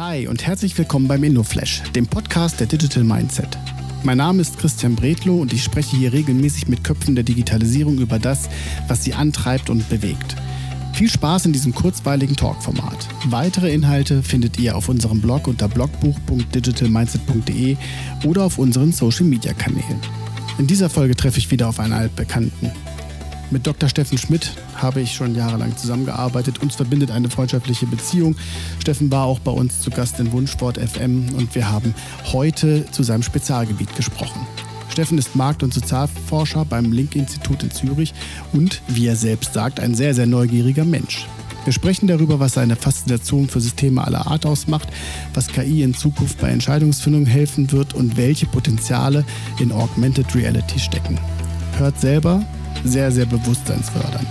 Hi und herzlich willkommen beim InnoFlash, dem Podcast der Digital Mindset. Mein Name ist Christian Bredlow und ich spreche hier regelmäßig mit Köpfen der Digitalisierung über das, was sie antreibt und bewegt. Viel Spaß in diesem kurzweiligen Talkformat. Weitere Inhalte findet ihr auf unserem Blog unter blogbuch.digitalmindset.de oder auf unseren Social Media Kanälen. In dieser Folge treffe ich wieder auf einen Altbekannten. Mit Dr. Steffen Schmidt habe ich schon jahrelang zusammengearbeitet. Uns verbindet eine freundschaftliche Beziehung. Steffen war auch bei uns zu Gast in Wunschsport FM und wir haben heute zu seinem Spezialgebiet gesprochen. Steffen ist Markt- und Sozialforscher beim Link-Institut in Zürich und, wie er selbst sagt, ein sehr, sehr neugieriger Mensch. Wir sprechen darüber, was seine Faszination für Systeme aller Art ausmacht, was KI in Zukunft bei Entscheidungsfindung helfen wird und welche Potenziale in Augmented Reality stecken. Hört selber, sehr, sehr bewusstseinsfördernd.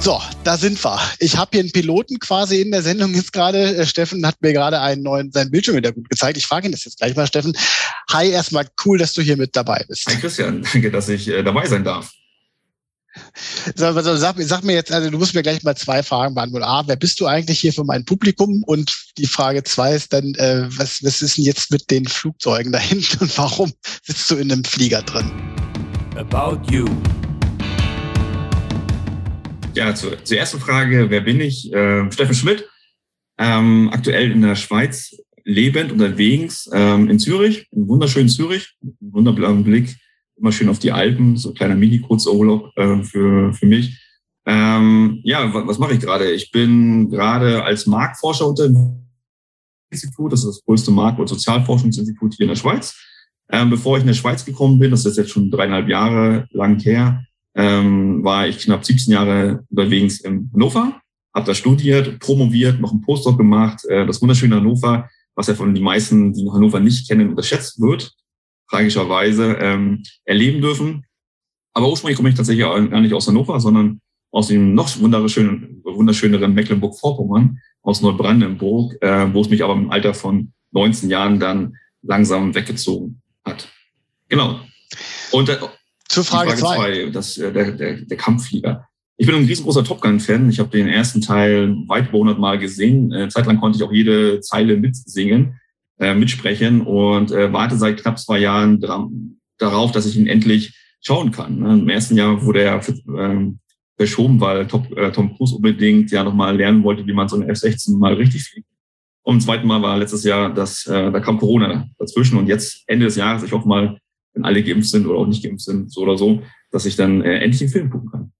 So, da sind wir. Ich habe hier einen Piloten quasi in der Sendung jetzt gerade. Äh, Steffen hat mir gerade einen neuen seinen Bildschirm wieder gut gezeigt. Ich frage ihn das jetzt gleich mal, Steffen. Hi, erstmal cool, dass du hier mit dabei bist. Hi Christian, danke, dass ich äh, dabei sein darf. So, also sag, sag, mir jetzt, also du musst mir gleich mal zwei Fragen beantworten. A, wer bist du eigentlich hier für mein Publikum? Und die Frage zwei ist dann, äh, was, was ist denn jetzt mit den Flugzeugen da hinten und warum sitzt du in einem Flieger drin? About you. Ja, zur, zur ersten Frage, wer bin ich? Äh, Steffen Schmidt, ähm, aktuell in der Schweiz lebend, unterwegs, ähm, in Zürich, in wunderschönen Zürich, wunderbaren Blick immer schön auf die Alpen, so ein kleiner Mini-Kurzurlaub äh, für, für mich. Ähm, ja, was, was mache ich gerade? Ich bin gerade als Marktforscher unter Institut, das ist das größte Markt- und Sozialforschungsinstitut hier in der Schweiz. Ähm, bevor ich in der Schweiz gekommen bin, das ist jetzt schon dreieinhalb Jahre lang her, ähm, war ich knapp 17 Jahre unterwegs in Hannover, habe da studiert, promoviert, noch einen Postdoc gemacht. Äh, das wunderschöne Hannover, was ja von den meisten, die Hannover nicht kennen, unterschätzt wird tragischerweise ähm, erleben dürfen. Aber ursprünglich komme ich tatsächlich gar nicht aus Hannover, sondern aus dem noch wunderschönen, wunderschöneren Mecklenburg-Vorpommern, aus Neubrandenburg, äh, wo es mich aber im Alter von 19 Jahren dann langsam weggezogen hat. Genau. Und äh, zur Frage 2, das, äh, der, der, der Kampfflieger. Ich bin ein riesengroßer Top Gun-Fan. Ich habe den ersten Teil weit über 100 Mal gesehen. Äh, zeitlang konnte ich auch jede Zeile mitsingen äh, mitsprechen und äh, warte seit knapp zwei Jahren darauf, dass ich ihn endlich schauen kann. Ne? Im ersten Jahr wurde er ähm, verschoben, weil Top, äh, Tom Cruise unbedingt ja nochmal lernen wollte, wie man so eine F-16 mal richtig fliegt. Und im zweiten Mal war letztes Jahr, dass äh, da kam Corona dazwischen und jetzt Ende des Jahres, ich hoffe mal, wenn alle geimpft sind oder auch nicht geimpft sind, so oder so, dass ich dann äh, endlich einen Film gucken kann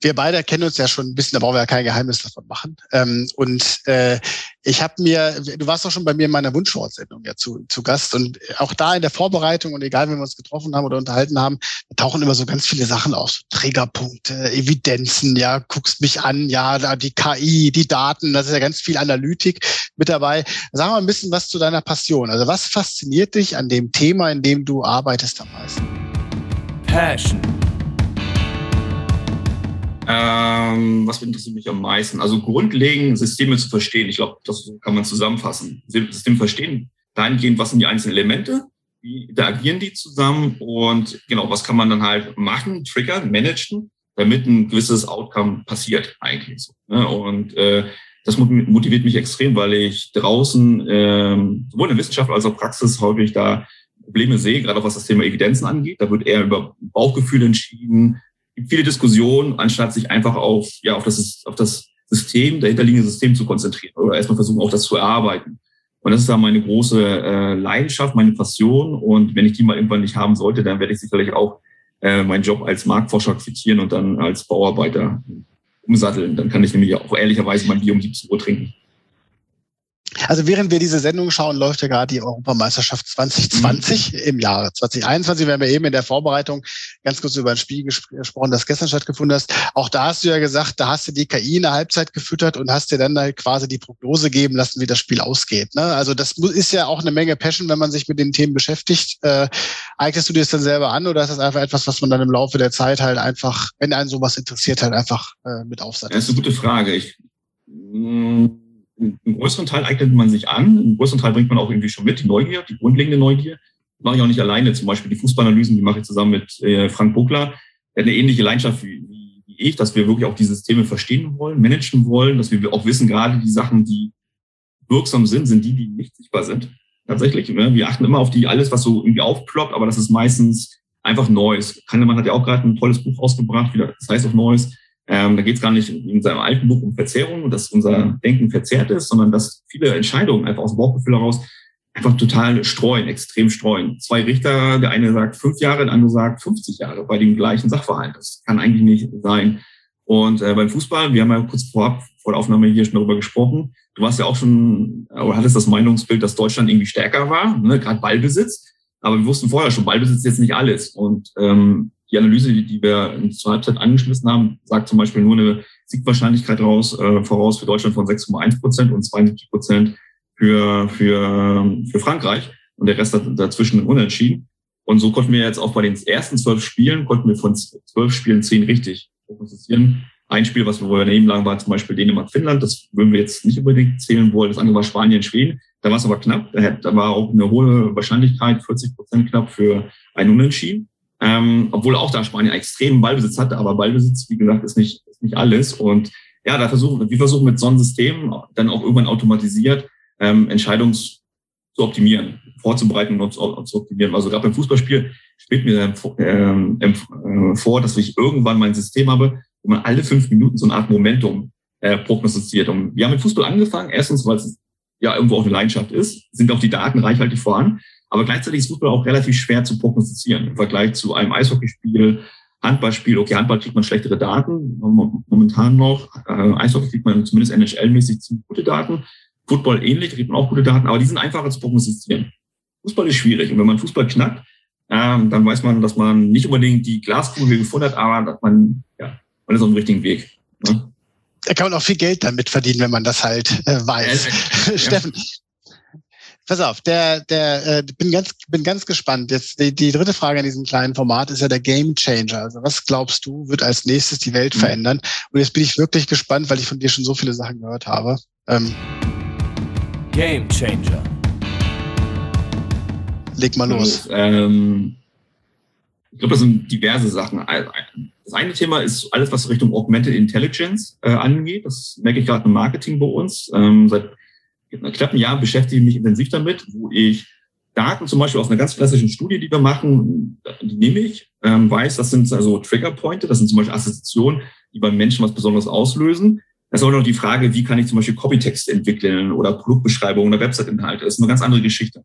wir beide kennen uns ja schon ein bisschen, da brauchen wir ja kein Geheimnis davon machen. Ähm, und äh, ich habe mir, du warst auch schon bei mir in meiner Wunschwortsendung ja zu, zu Gast und auch da in der Vorbereitung und egal, wenn wir uns getroffen haben oder unterhalten haben, tauchen immer so ganz viele Sachen auf. Trägerpunkte, Evidenzen, ja, guckst mich an, ja, da die KI, die Daten, das ist ja ganz viel Analytik mit dabei. Sag mal ein bisschen was zu deiner Passion. Also was fasziniert dich an dem Thema, in dem du arbeitest am meisten? Passion ähm, was interessiert mich am meisten? Also grundlegend Systeme zu verstehen. Ich glaube, das kann man zusammenfassen. System verstehen, dahingehend, was sind die einzelnen Elemente, wie interagieren die zusammen und genau, was kann man dann halt machen, triggern, managen, damit ein gewisses Outcome passiert eigentlich. So, ne? Und äh, das motiviert mich extrem, weil ich draußen ähm, sowohl in der Wissenschaft als auch Praxis häufig da Probleme sehe, gerade auch was das Thema Evidenzen angeht. Da wird eher über Bauchgefühl entschieden, gibt viele Diskussionen, anstatt sich einfach auf, ja, auf das, auf das System, dahinterliegende System zu konzentrieren oder erstmal versuchen, auch das zu erarbeiten. Und das ist da meine große äh, Leidenschaft, meine Passion. Und wenn ich die mal irgendwann nicht haben sollte, dann werde ich sicherlich auch äh, meinen Job als Marktforscher quittieren und dann als Bauarbeiter umsatteln. Dann kann ich nämlich auch ehrlicherweise mein Bier um 17 Uhr trinken. Also während wir diese Sendung schauen, läuft ja gerade die Europameisterschaft 2020 mhm. im Jahre 2021. Wir haben ja eben in der Vorbereitung ganz kurz über ein Spiel gesprochen, das gestern stattgefunden hat. Auch da hast du ja gesagt, da hast du die KI in der Halbzeit gefüttert und hast dir dann halt quasi die Prognose geben lassen, wie das Spiel ausgeht. Ne? Also das ist ja auch eine Menge Passion, wenn man sich mit den Themen beschäftigt. Äh, eignest du dir das dann selber an oder ist das einfach etwas, was man dann im Laufe der Zeit halt einfach, wenn einen sowas interessiert, halt einfach äh, mit aufsatzt? Das ist eine gute Frage. Ich, mh einen größeren Teil eignet man sich an, einen größeren Teil bringt man auch irgendwie schon mit, die Neugier, die grundlegende Neugier. Mache ich auch nicht alleine. Zum Beispiel die Fußballanalysen, die mache ich zusammen mit äh, Frank Buckler. Er hat eine ähnliche Leidenschaft wie, wie, wie ich, dass wir wirklich auch die Systeme verstehen wollen, managen wollen, dass wir auch wissen, gerade die Sachen, die wirksam sind, sind die, die nicht sichtbar sind. Tatsächlich. Ne? Wir achten immer auf die, alles, was so irgendwie aufploppt, aber das ist meistens einfach Neues. Kahnemann hat ja auch gerade ein tolles Buch rausgebracht, das heißt auch Neues. Ähm, da geht es gar nicht in seinem alten Buch um Verzerrung, dass unser Denken verzerrt ist, sondern dass viele Entscheidungen einfach aus dem Bauchgefühl heraus einfach total streuen, extrem streuen. Zwei Richter, der eine sagt fünf Jahre, der andere sagt 50 Jahre bei dem gleichen Sachverhalt. Das kann eigentlich nicht sein. Und äh, beim Fußball, wir haben ja kurz vorab vor der Aufnahme hier schon darüber gesprochen. Du warst ja auch schon, oder hattest das Meinungsbild, dass Deutschland irgendwie stärker war, ne? gerade Ballbesitz. Aber wir wussten vorher schon, Ballbesitz ist jetzt nicht alles. Und ähm, die Analyse, die, wir zur Halbzeit angeschmissen haben, sagt zum Beispiel nur eine Siegwahrscheinlichkeit raus, äh, voraus für Deutschland von 6,1 Prozent und 72 Prozent für, für, für Frankreich. Und der Rest dazwischen unentschieden. Und so konnten wir jetzt auch bei den ersten zwölf Spielen, konnten wir von zwölf Spielen zehn richtig prognostizieren. Ein Spiel, was wir daneben lagen, war zum Beispiel Dänemark-Finnland. Das würden wir jetzt nicht unbedingt zählen wollen. Das andere war Spanien-Schweden. Da war es aber knapp. Da war auch eine hohe Wahrscheinlichkeit, 40 Prozent knapp für ein Unentschieden. Ähm, obwohl auch da Spanien extremen Ballbesitz hatte. Aber Ballbesitz, wie gesagt, ist nicht, ist nicht alles. Und ja, da versuchen, wir versuchen mit so einem System dann auch irgendwann automatisiert ähm, Entscheidungen zu optimieren, vorzubereiten und zu, optimieren. Also gerade beim Fußballspiel spielt mir ähm, äh, vor, dass ich irgendwann mein System habe, wo man alle fünf Minuten so eine Art Momentum äh, prognostiziert. Und wir haben mit Fußball angefangen, erstens, weil es ja irgendwo auch eine Leidenschaft ist, sind auch die Daten reichhaltig voran, aber gleichzeitig ist Fußball auch relativ schwer zu prognostizieren im Vergleich zu einem Eishockeyspiel, Handballspiel. Okay, Handball kriegt man schlechtere Daten, momentan noch. Äh, Eishockey kriegt man zumindest NHL-mäßig ziemlich gute Daten. Football ähnlich, kriegt man auch gute Daten, aber die sind einfacher zu prognostizieren. Fußball ist schwierig. Und wenn man Fußball knackt, ähm, dann weiß man, dass man nicht unbedingt die Glaskugel gefunden hat, aber dass man, ja, man ist auf dem richtigen Weg. Ne? Da kann man auch viel Geld damit verdienen, wenn man das halt äh, weiß. Ja, Steffen, pass auf, der, der, äh, bin ganz, bin ganz gespannt. Jetzt die, die dritte Frage in diesem kleinen Format ist ja der Game Changer. Also was glaubst du, wird als nächstes die Welt mhm. verändern? Und jetzt bin ich wirklich gespannt, weil ich von dir schon so viele Sachen gehört habe. Ähm, Game Changer. Leg mal los. Und, ähm, ich glaube, das sind diverse Sachen. Das eine Thema ist alles, was Richtung Augmented Intelligence äh, angeht. Das merke ich gerade im Marketing bei uns. Ähm, seit knapp einem Jahr beschäftige ich mich intensiv damit, wo ich Daten zum Beispiel aus einer ganz klassischen Studie, die wir machen, die nehme ich, ähm, weiß, das sind also Triggerpointe, das sind zum Beispiel Assoziationen, die beim Menschen was Besonderes auslösen. Das ist auch noch die Frage, wie kann ich zum Beispiel Copytext entwickeln oder Produktbeschreibungen oder Website-Inhalte. Das ist eine ganz andere Geschichte.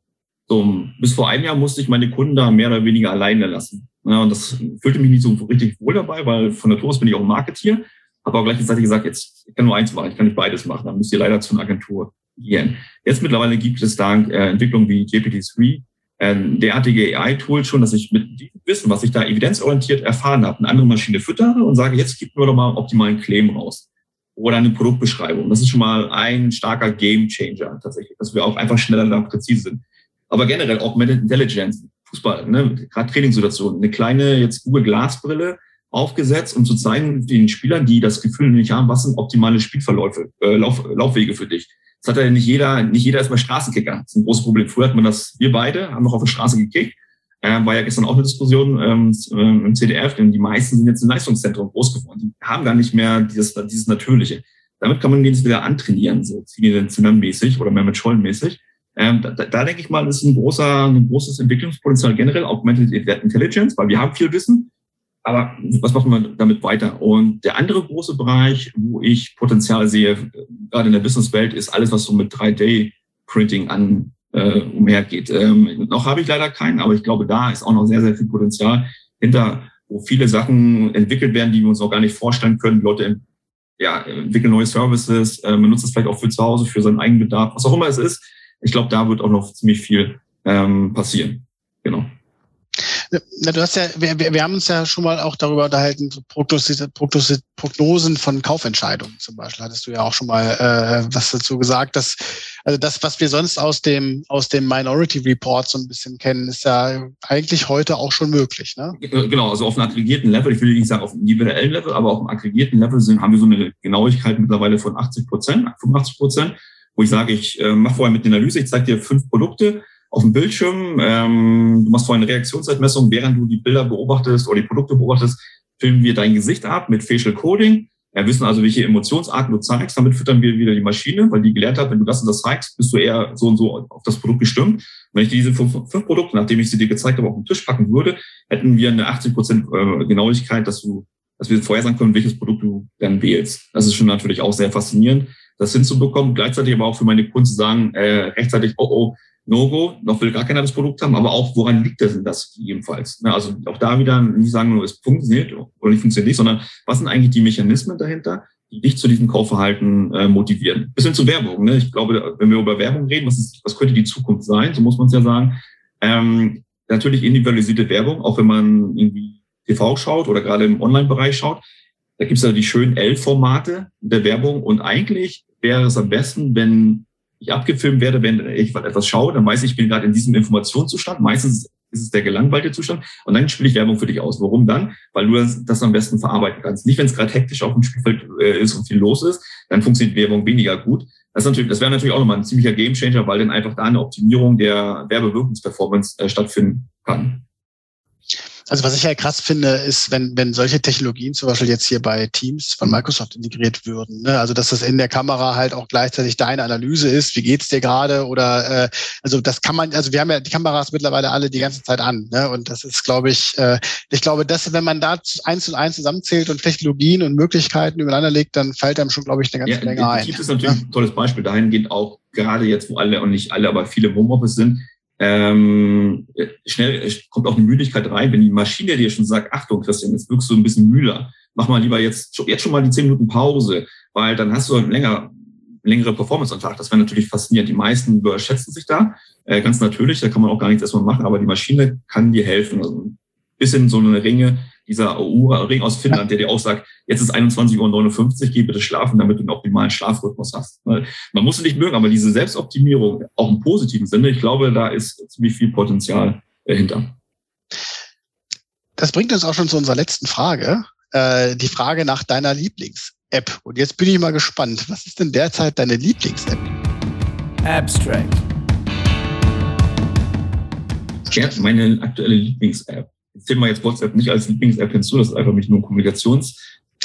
So, bis vor einem Jahr musste ich meine Kunden da mehr oder weniger alleine lassen. Ja, und das fühlte mich nicht so richtig wohl dabei, weil von Natur aus bin ich auch ein Marketier. Habe aber gleichzeitig gesagt, jetzt ich kann nur eins machen, ich kann nicht beides machen. Dann müsst ihr leider zu einer Agentur gehen. Jetzt mittlerweile gibt es dank äh, Entwicklungen wie GPT-3 äh, derartige AI-Tools schon, dass ich mit diesem Wissen, was ich da evidenzorientiert erfahren habe, eine andere Maschine füttere und sage, jetzt gib mir doch mal optimalen Claim raus oder eine Produktbeschreibung. Das ist schon mal ein starker Game Changer tatsächlich, dass wir auch einfach schneller und präzise sind. Aber generell auch Augmented Intelligence, Fußball, ne, gerade Trainingssituationen, eine kleine jetzt Google Glasbrille aufgesetzt, um zu zeigen den Spielern, die das Gefühl nicht haben, was sind optimale Spielverläufe, äh, Lauf, Laufwege für dich. Das hat ja nicht jeder, nicht jeder ist mal Straßenkicker. Das ist ein großes Problem. Früher hat man das, wir beide haben noch auf der Straße gekickt. Äh, war ja gestern auch eine Diskussion ähm, äh, im CDF, denn die meisten sind jetzt im Leistungszentrum groß geworden. Die haben gar nicht mehr dieses, dieses Natürliche. Damit kann man den jetzt wieder antrainieren, so Zinedine-mäßig oder mehr mit Schollen-mäßig. Ähm, da, da denke ich mal, ist ein großer, ein großes Entwicklungspotenzial generell, Augmented Intelligence, weil wir haben viel Wissen, aber was machen wir damit weiter? Und der andere große Bereich, wo ich Potenzial sehe, gerade in der Businesswelt, ist alles, was so mit 3D-Printing an äh, umhergeht. Ähm, noch habe ich leider keinen, aber ich glaube, da ist auch noch sehr, sehr viel Potenzial hinter, wo viele Sachen entwickelt werden, die wir uns auch gar nicht vorstellen können. Die Leute ja, entwickeln neue Services, äh, man nutzt es vielleicht auch für zu Hause, für seinen eigenen Bedarf, was auch immer es ist ich glaube, da wird auch noch ziemlich viel ähm, passieren. Na, du hast ja, wir, wir haben uns ja schon mal auch darüber unterhalten, so Prognosen von Kaufentscheidungen zum Beispiel. Hattest du ja auch schon mal äh, was dazu gesagt, dass also das, was wir sonst aus dem aus dem Minority Report so ein bisschen kennen, ist ja eigentlich heute auch schon möglich. Ne? Genau, also auf einem aggregierten Level, ich will nicht sagen auf einem individuellen Level, aber auf einem aggregierten Level sind, haben wir so eine Genauigkeit mittlerweile von 80 Prozent, 85 Prozent wo ich sage, ich äh, mache vorher mit der Analyse, ich zeige dir fünf Produkte auf dem Bildschirm, ähm, du machst vorher eine Reaktionszeitmessung, während du die Bilder beobachtest oder die Produkte beobachtest, filmen wir dein Gesicht ab mit Facial Coding. Wir wissen also, welche Emotionsarten du zeigst. Damit füttern wir wieder die Maschine, weil die gelernt hat, wenn du das und das zeigst, bist du eher so und so auf das Produkt gestimmt. Wenn ich diese fünf, fünf Produkte, nachdem ich sie dir gezeigt habe, auf den Tisch packen würde, hätten wir eine 80 Prozent äh, Genauigkeit, dass du, dass wir vorher sagen können, welches Produkt du dann wählst. Das ist schon natürlich auch sehr faszinierend, das hinzubekommen. Gleichzeitig aber auch für meine Kunden zu sagen, äh, rechtzeitig, oh, oh, No-Go, noch will gar keiner das Produkt haben, aber auch, woran liegt das denn das jedenfalls? Also auch da wieder nicht sagen, nur es funktioniert oder nicht funktioniert nicht, sondern was sind eigentlich die Mechanismen dahinter, die dich zu diesem Kaufverhalten äh, motivieren? Bis hin zu Werbung. Ne? Ich glaube, wenn wir über Werbung reden, was, ist, was könnte die Zukunft sein? So muss man es ja sagen. Ähm, natürlich individualisierte Werbung, auch wenn man irgendwie TV schaut oder gerade im Online-Bereich schaut. Da gibt es ja die schönen L-Formate der Werbung und eigentlich wäre es am besten, wenn ich abgefilmt werde, wenn ich etwas schaue, dann weiß ich, ich bin gerade in diesem Informationszustand. Meistens ist es der gelangweilte Zustand. Und dann spiele ich Werbung für dich aus. Warum dann? Weil du das, am besten verarbeiten kannst. Nicht, wenn es gerade hektisch auf dem Spielfeld äh, ist und viel los ist, dann funktioniert Werbung weniger gut. Das, natürlich, das wäre natürlich auch nochmal ein ziemlicher Gamechanger, weil dann einfach da eine Optimierung der Werbewirkungsperformance äh, stattfinden kann. Also was ich ja krass finde, ist, wenn, wenn solche Technologien zum Beispiel jetzt hier bei Teams von Microsoft integriert würden. Ne? Also dass das in der Kamera halt auch gleichzeitig deine Analyse ist, wie geht's dir gerade? Oder äh, also das kann man, also wir haben ja die Kameras mittlerweile alle die ganze Zeit an. Ne? Und das ist, glaube ich, äh, ich glaube, dass wenn man da eins und eins zusammenzählt und Technologien und Möglichkeiten übereinander legt, dann fällt einem schon, glaube ich, eine ganze ja, Menge ein. Teams ist natürlich ja? ein tolles Beispiel. Dahingehend auch gerade jetzt, wo alle und nicht alle, aber viele im Homeoffice sind, ähm, schnell kommt auch eine Müdigkeit rein, wenn die Maschine dir schon sagt, Achtung, Christian, jetzt wirkst du ein bisschen müder. Mach mal lieber jetzt, jetzt schon mal die zehn Minuten Pause, weil dann hast du ein länger, längere Performance am Tag. Das wäre natürlich faszinierend. Die meisten überschätzen sich da, äh, ganz natürlich, da kann man auch gar nichts erstmal machen, aber die Maschine kann dir helfen. Also ein bisschen so eine Ringe, dieser Ring aus Finnland, der dir auch sagt, jetzt ist 21.59 Uhr, geh bitte schlafen, damit du einen optimalen Schlafrhythmus hast. Man muss es nicht mögen, aber diese Selbstoptimierung, auch im positiven Sinne, ich glaube, da ist ziemlich viel Potenzial dahinter. Das bringt uns auch schon zu unserer letzten Frage. Äh, die Frage nach deiner Lieblings-App. Und jetzt bin ich mal gespannt. Was ist denn derzeit deine Lieblings-App? Abstract. Ja, meine aktuelle Lieblings-App ich zähle mal jetzt WhatsApp nicht als Lieblings-App hinzu, das ist einfach nicht nur Kommunikations-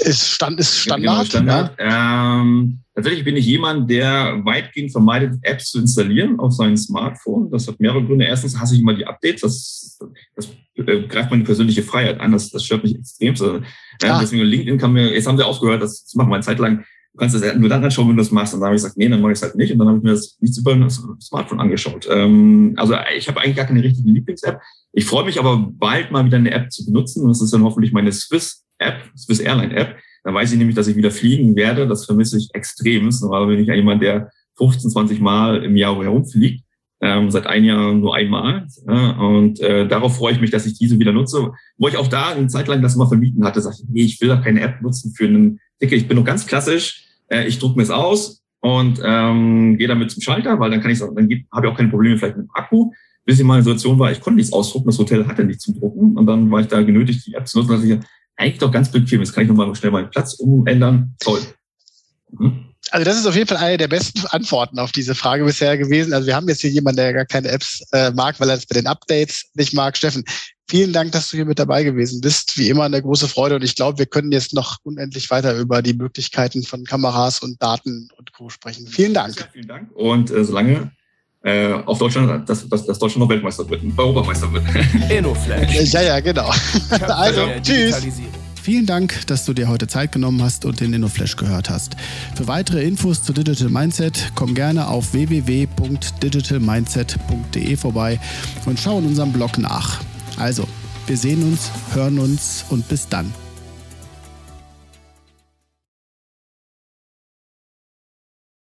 ist, Stand, ist Standard. Genau, Standard. Ja. Ähm, tatsächlich bin ich jemand, der weitgehend vermeidet, Apps zu installieren auf seinem Smartphone. Das hat mehrere Gründe. Erstens hasse ich immer die Updates. Das, das äh, greift meine persönliche Freiheit an. Das, das stört mich extrem. So, äh, deswegen LinkedIn kann mir, jetzt haben sie aufgehört, das zu machen. Eine Zeit lang kannst das nur dann anschauen, wenn du das machst. Und dann habe ich gesagt, nee, dann mache ich es halt nicht. Und dann habe ich mir das nicht über das Smartphone angeschaut. Ähm, also ich habe eigentlich gar keine richtige Lieblings-App. Ich freue mich aber bald mal wieder eine App zu benutzen. Und das ist dann hoffentlich meine Swiss-App, Swiss Airline-App. Da weiß ich nämlich, dass ich wieder fliegen werde. Das vermisse ich extrem. Aber bin ich ja jemand, der 15, 20 Mal im Jahr herumfliegt. Ähm, seit ein Jahr nur einmal. Ja, und äh, darauf freue ich mich, dass ich diese wieder nutze. Wo ich auch da eine Zeit lang das mal vermieten hatte, sage ich, nee, ich will da keine App nutzen für einen Ticket. Ich bin noch ganz klassisch. Äh, ich drucke mir es aus und ähm, gehe damit zum Schalter, weil dann kann ich dann habe ich auch keine Probleme vielleicht mit dem Akku bis ich mal in Situation war, ich konnte nichts ausdrucken, das Hotel hatte nichts zum Drucken und dann war ich da genötigt, die App zu nutzen, dass ich eigentlich doch ganz bequem ist. Kann ich nochmal schnell meinen Platz umändern? Toll. Mhm. Also das ist auf jeden Fall eine der besten Antworten auf diese Frage bisher gewesen. Also wir haben jetzt hier jemanden, der gar keine Apps äh, mag, weil er es bei den Updates nicht mag. Steffen, vielen Dank, dass du hier mit dabei gewesen bist. Wie immer eine große Freude und ich glaube, wir können jetzt noch unendlich weiter über die Möglichkeiten von Kameras und Daten und Co. sprechen. Vielen Dank. Ja, vielen Dank und äh, solange äh, auf Deutschland, dass, dass, dass Deutschland noch Weltmeister wird, Europameister wird. InnoFlash. ja, ja, genau. also, tschüss. Vielen Dank, dass du dir heute Zeit genommen hast und den InnoFlash gehört hast. Für weitere Infos zu Digital Mindset komm gerne auf www.digitalmindset.de vorbei und schau in unserem Blog nach. Also, wir sehen uns, hören uns und bis dann.